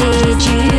结几句。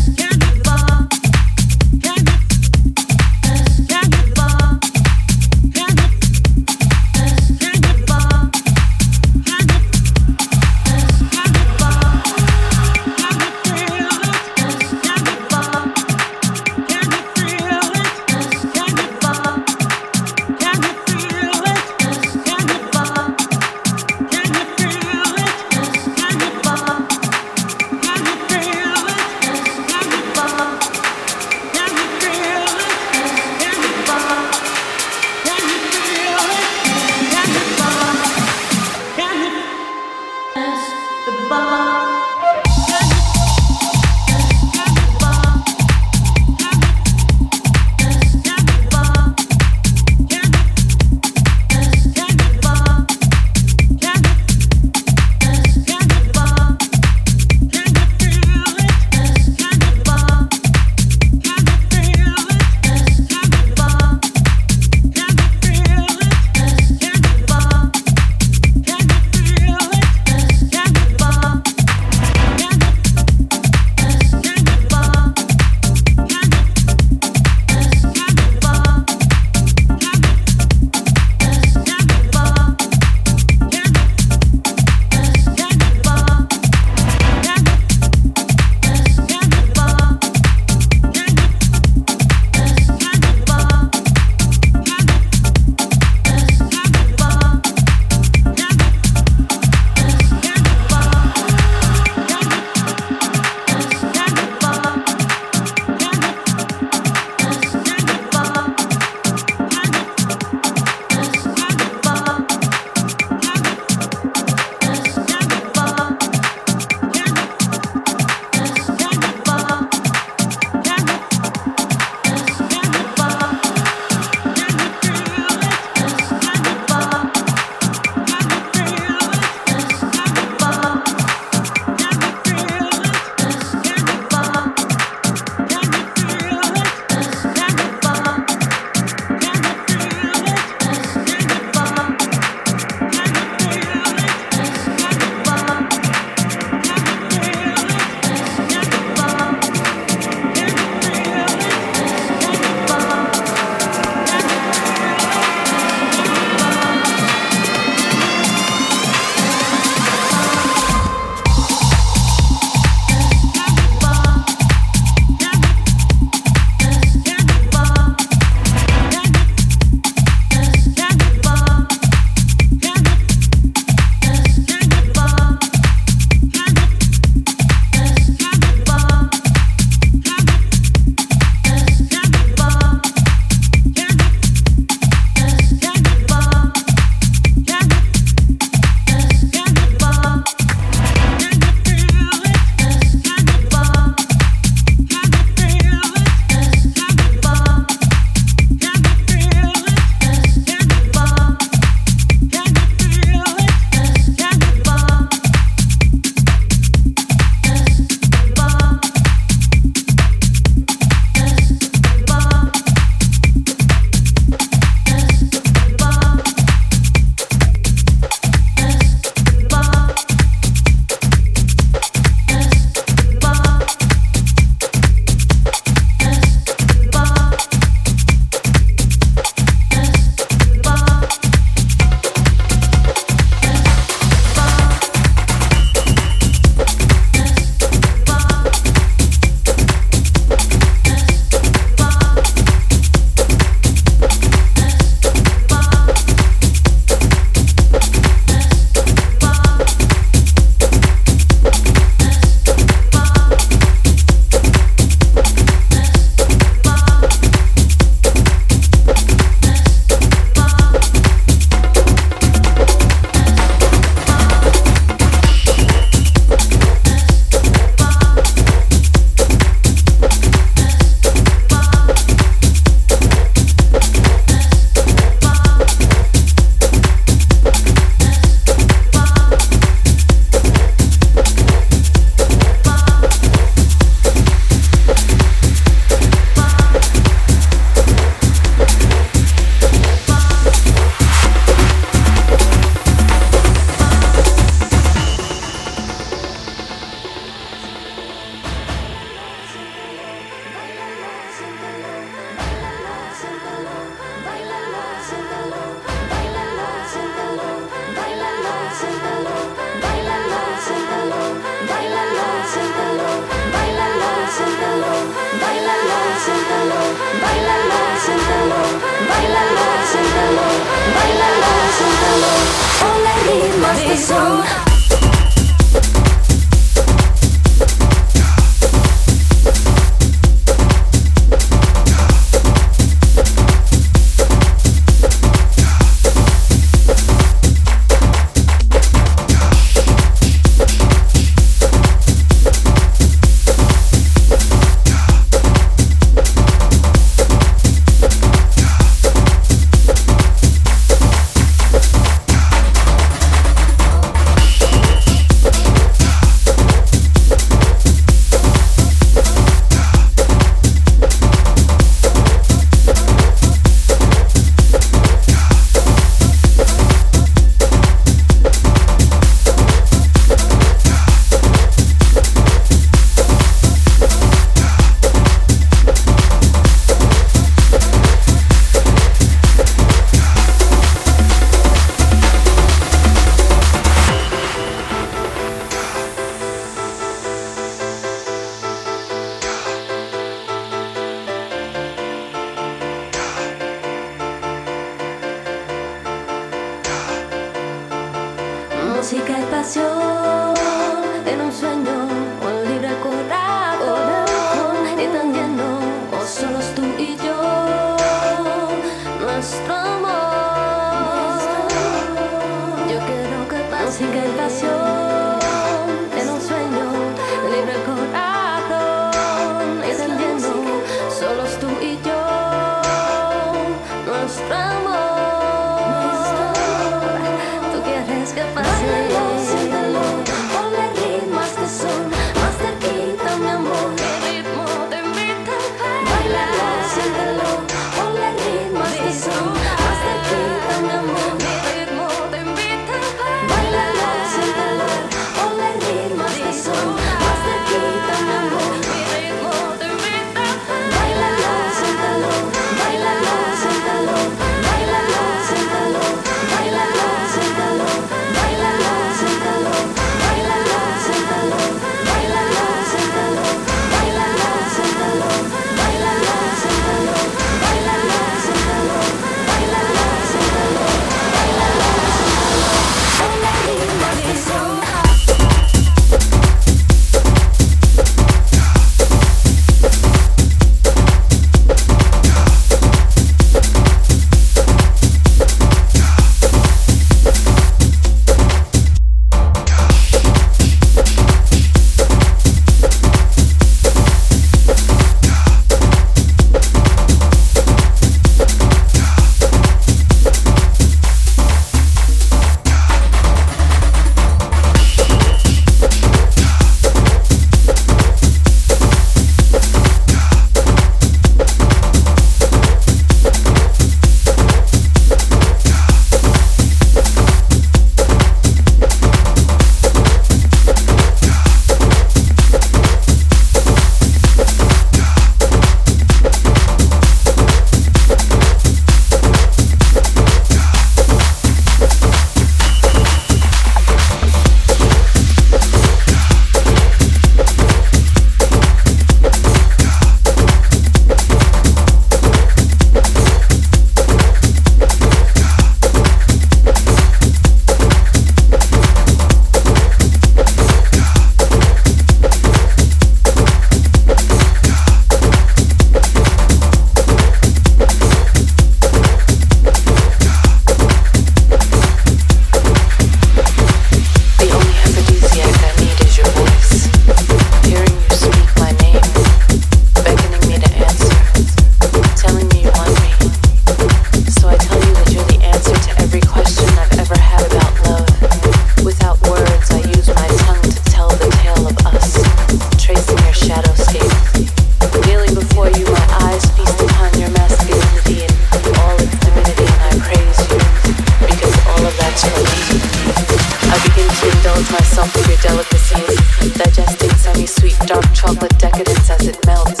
chocolate decadence as it melts.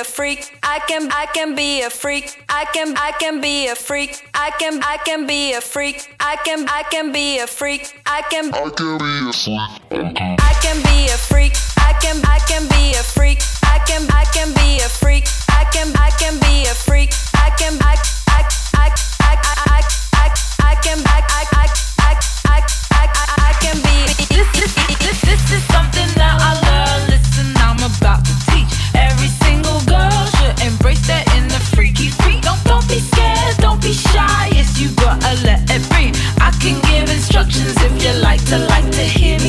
a freak. I can, I can be a freak. I can, I can be a freak. I can, I can be a freak. I can, I can be a freak. I can, I can be a freak. I can be a freak. I can, I can be a freak. I can, I can be a freak. I can, I can be a freak. I can, I, I, I, I, I, I, I can, I, I, I, I, I, I, I, I can be. This, this, this, this is something that I learned. Listen, I'm about to. Every single girl should embrace that in the freaky freak. Don't, don't be scared, don't be shy. Yes, you gotta let it. I can give instructions if you like to like to hear.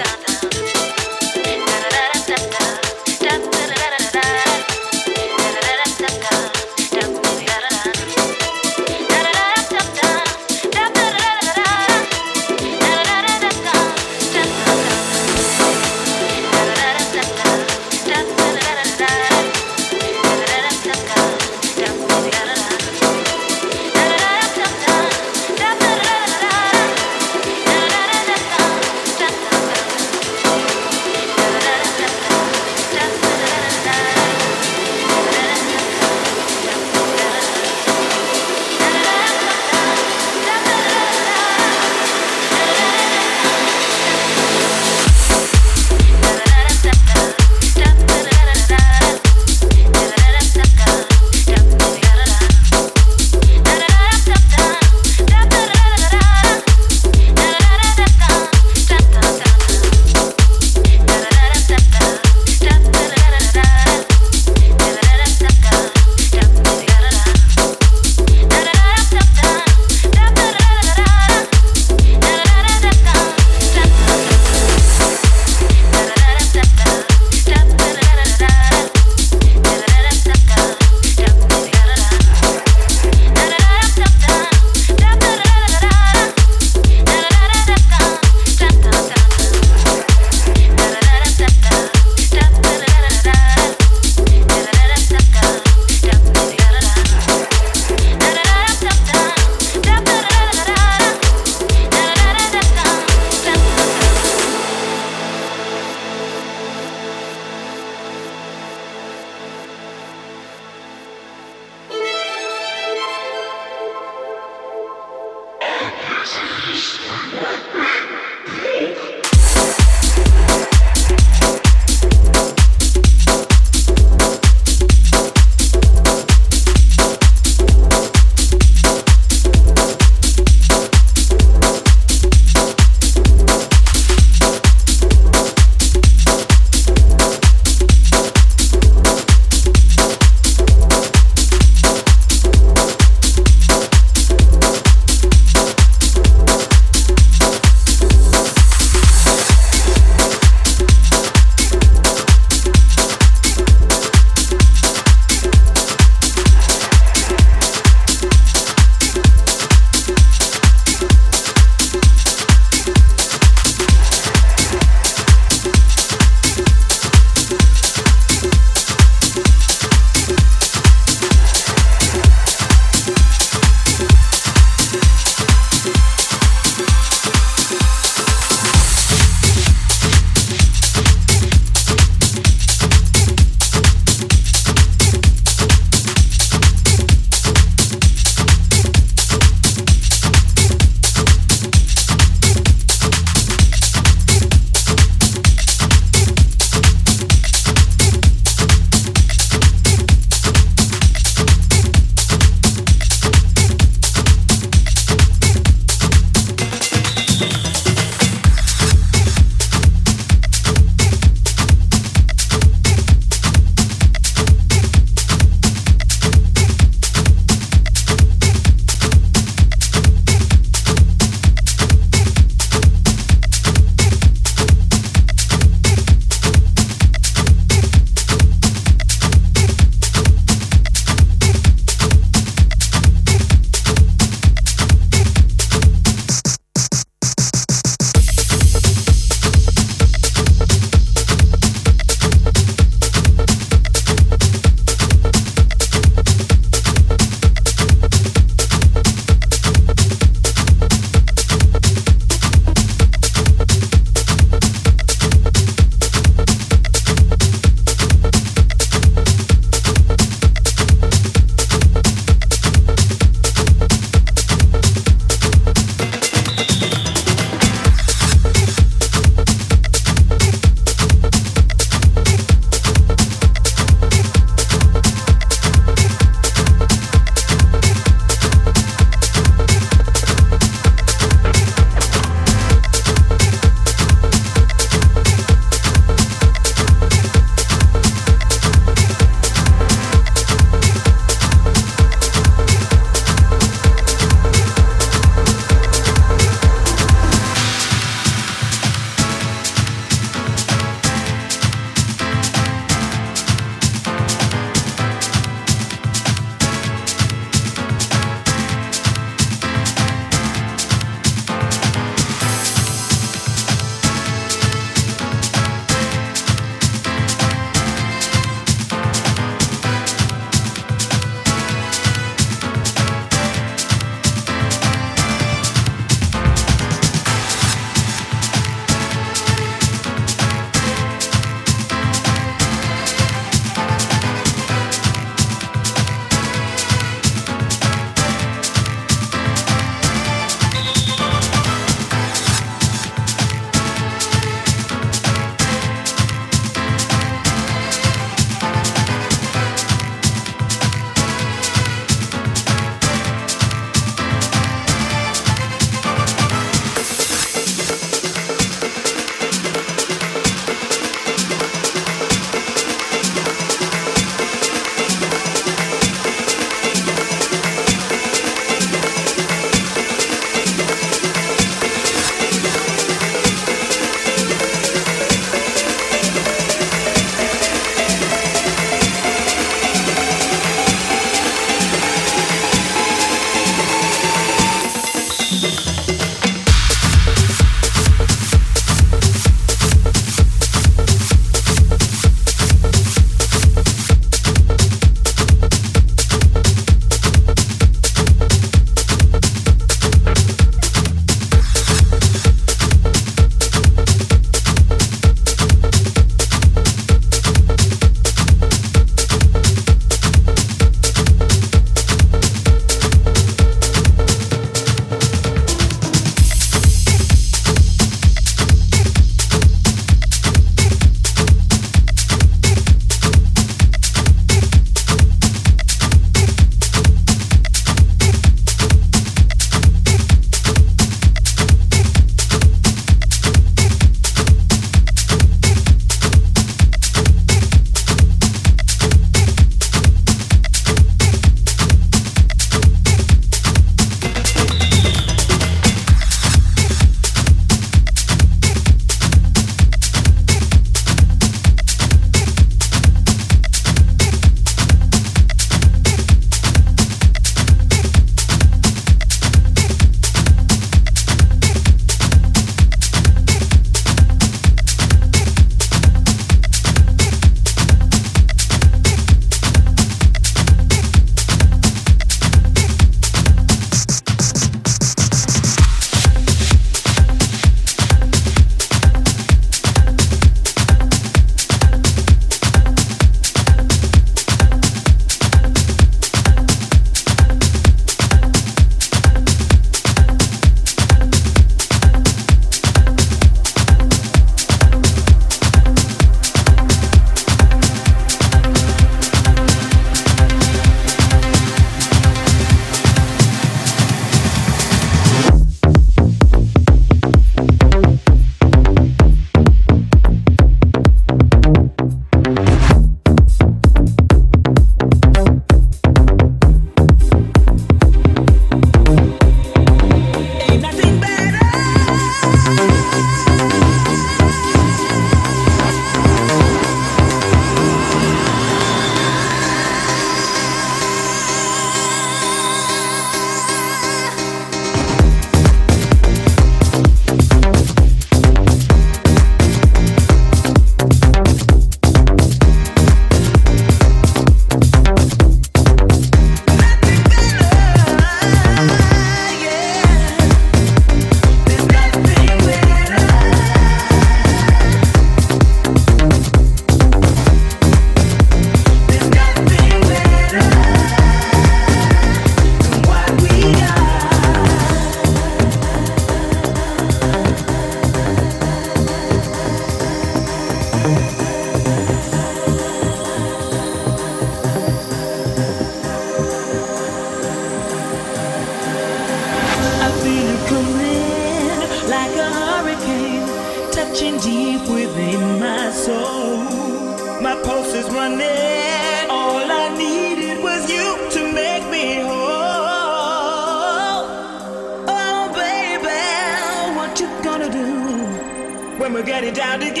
when we're getting down together.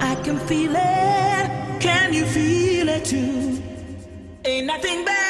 I can feel it. Can you feel it too? Ain't nothing better.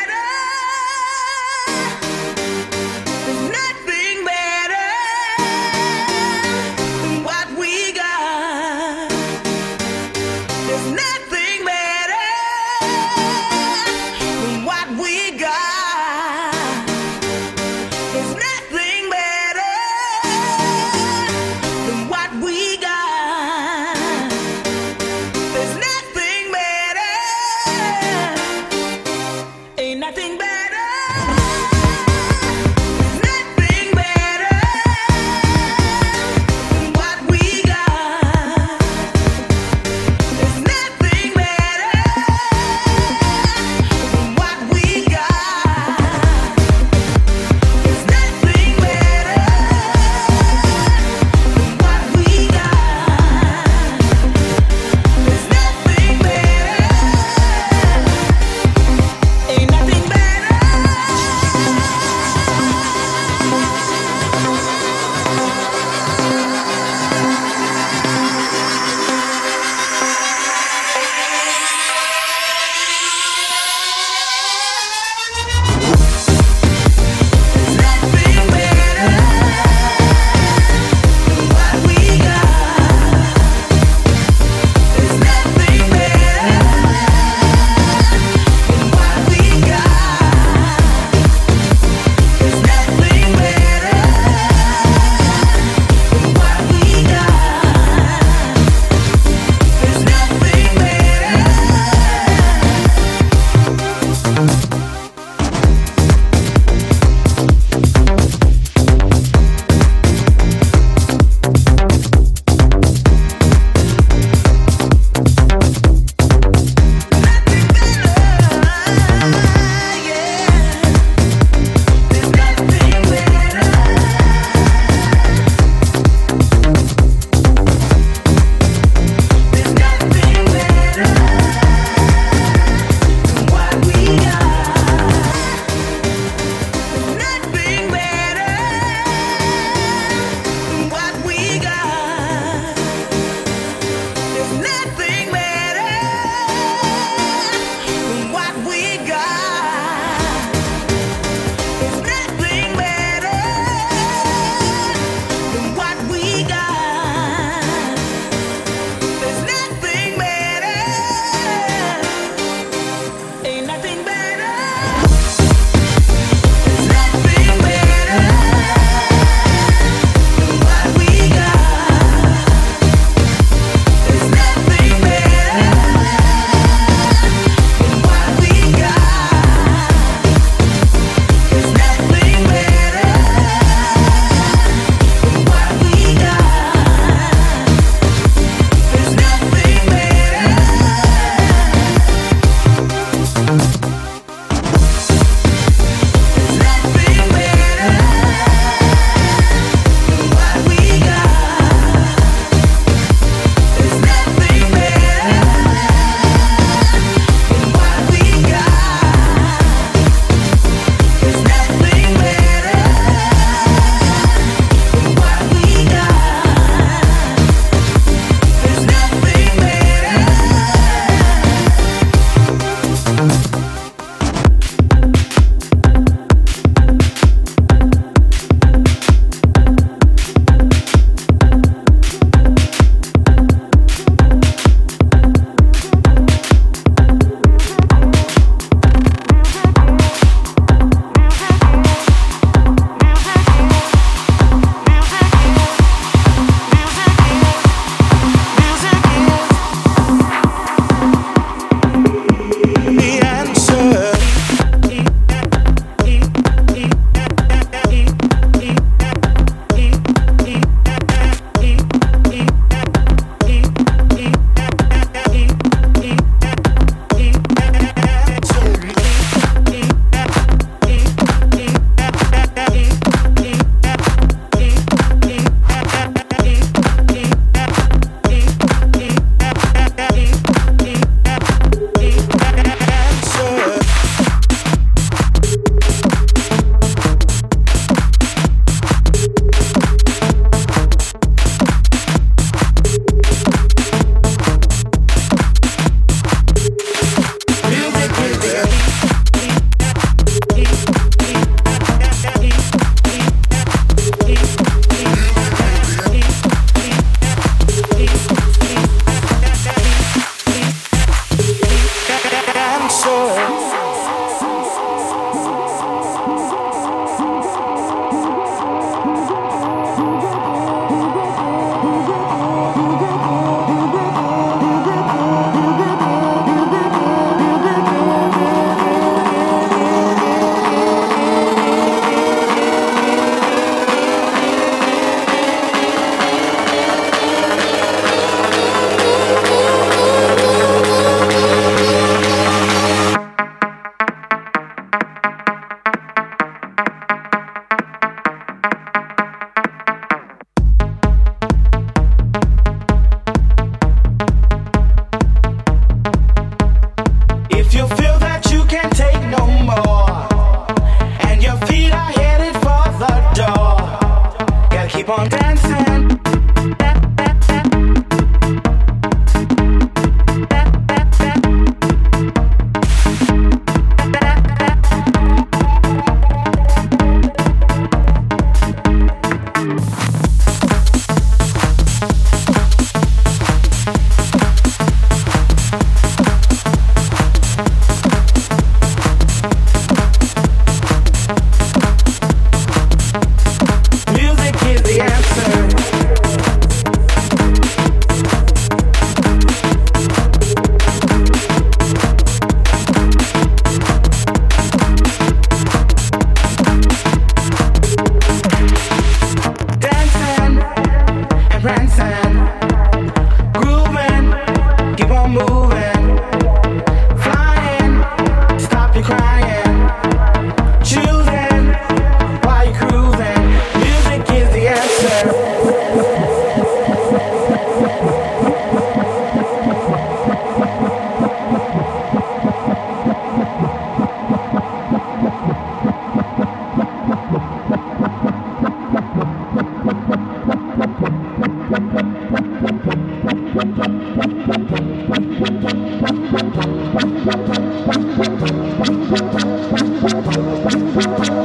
push, push.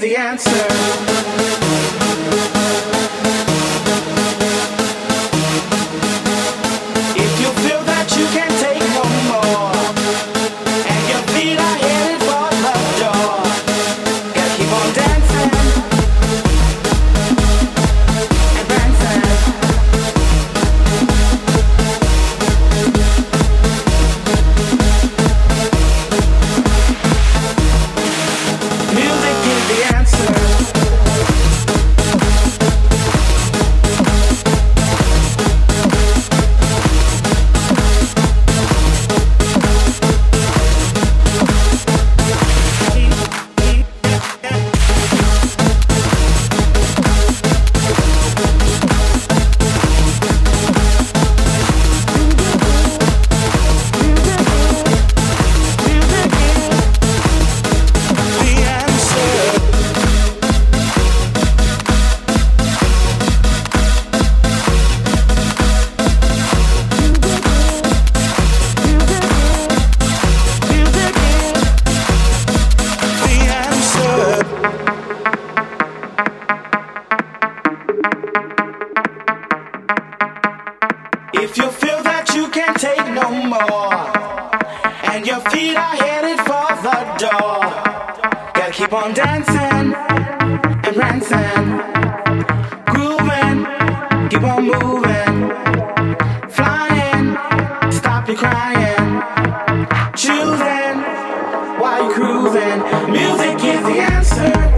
the answer. If you feel that you can't take no more, and your feet are headed for the door, gotta keep on dancing and ransing, grooving, keep on moving, flying, stop your crying, choosing why you cruising. Music is the answer.